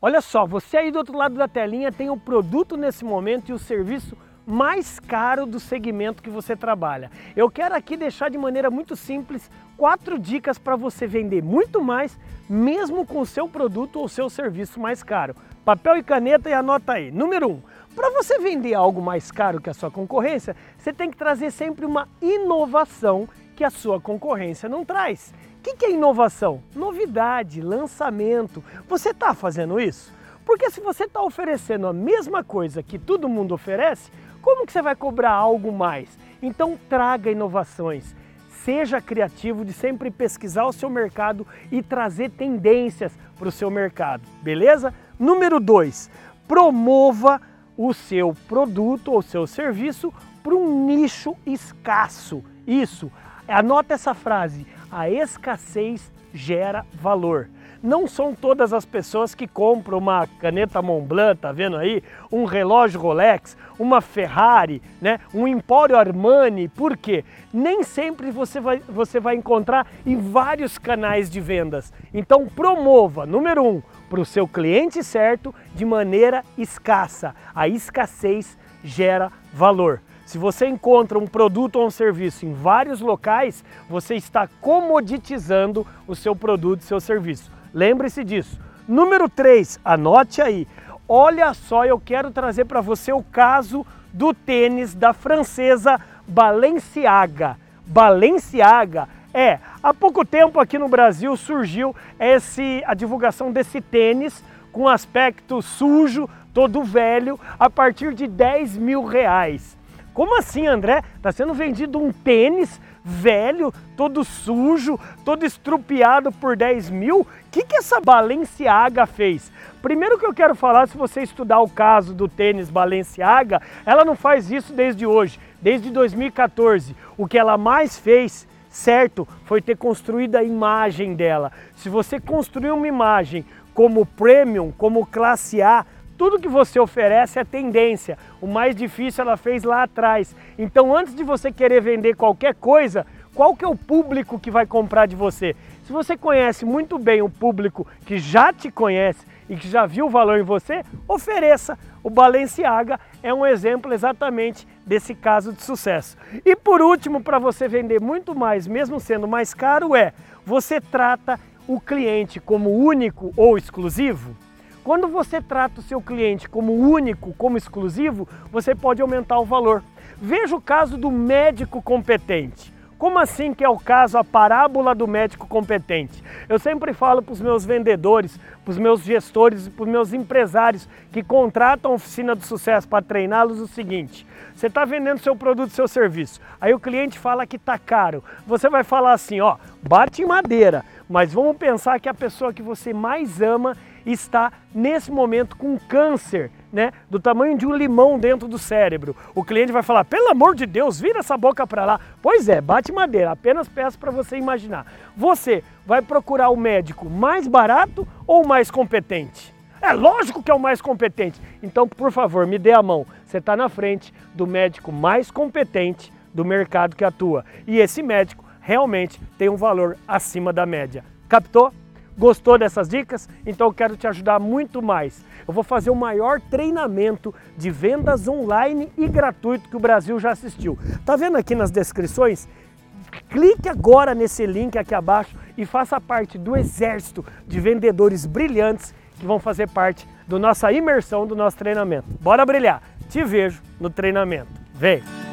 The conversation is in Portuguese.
Olha só, você aí do outro lado da telinha tem o produto nesse momento e o serviço mais caro do segmento que você trabalha. Eu quero aqui deixar de maneira muito simples quatro dicas para você vender muito mais, mesmo com o seu produto ou seu serviço mais caro. Papel e caneta e anota aí. Número um, para você vender algo mais caro que a sua concorrência, você tem que trazer sempre uma inovação que a sua concorrência não traz. O que é inovação? Novidade, lançamento. Você está fazendo isso? Porque se você está oferecendo a mesma coisa que todo mundo oferece, como que você vai cobrar algo mais? Então traga inovações. Seja criativo de sempre pesquisar o seu mercado e trazer tendências para o seu mercado, beleza? Número 2, promova o seu produto ou seu serviço para um nicho escasso. Isso, anota essa frase, a escassez gera valor. Não são todas as pessoas que compram uma caneta Montblanc, tá vendo aí? Um relógio Rolex, uma Ferrari, né? um Emporio Armani. Por quê? Nem sempre você vai, você vai encontrar em vários canais de vendas. Então promova, número um, para o seu cliente certo de maneira escassa. A escassez gera valor. Se você encontra um produto ou um serviço em vários locais, você está comoditizando o seu produto e seu serviço. Lembre-se disso. Número 3, anote aí. Olha só, eu quero trazer para você o caso do tênis da francesa Balenciaga. Balenciaga é, há pouco tempo aqui no Brasil surgiu esse, a divulgação desse tênis com aspecto sujo, todo velho, a partir de 10 mil reais. Como assim, André? Está sendo vendido um tênis velho, todo sujo, todo estrupiado por 10 mil? O que, que essa Balenciaga fez? Primeiro que eu quero falar, se você estudar o caso do tênis Balenciaga, ela não faz isso desde hoje, desde 2014. O que ela mais fez, certo, foi ter construído a imagem dela. Se você construir uma imagem como premium, como classe A, tudo que você oferece é tendência. O mais difícil ela fez lá atrás. Então, antes de você querer vender qualquer coisa, qual que é o público que vai comprar de você? Se você conhece muito bem o público que já te conhece e que já viu o valor em você, ofereça. O Balenciaga é um exemplo exatamente desse caso de sucesso. E por último, para você vender muito mais, mesmo sendo mais caro, é você trata o cliente como único ou exclusivo? Quando você trata o seu cliente como único, como exclusivo, você pode aumentar o valor. Veja o caso do médico competente. Como assim que é o caso, a parábola do médico competente? Eu sempre falo para os meus vendedores, para os meus gestores, para os meus empresários que contratam a oficina do sucesso para treiná-los o seguinte: você está vendendo seu produto, seu serviço, aí o cliente fala que está caro. Você vai falar assim, ó, bate em madeira, mas vamos pensar que a pessoa que você mais ama está nesse momento com câncer, né, do tamanho de um limão dentro do cérebro. O cliente vai falar: "Pelo amor de Deus, vira essa boca para lá". Pois é, bate madeira, apenas peço para você imaginar. Você vai procurar o médico mais barato ou mais competente? É lógico que é o mais competente. Então, por favor, me dê a mão. Você está na frente do médico mais competente do mercado que atua. E esse médico realmente tem um valor acima da média. Captou? Gostou dessas dicas? Então eu quero te ajudar muito mais. Eu vou fazer o maior treinamento de vendas online e gratuito que o Brasil já assistiu. Tá vendo aqui nas descrições? Clique agora nesse link aqui abaixo e faça parte do exército de vendedores brilhantes que vão fazer parte da nossa imersão do nosso treinamento. Bora brilhar! Te vejo no treinamento. Vem!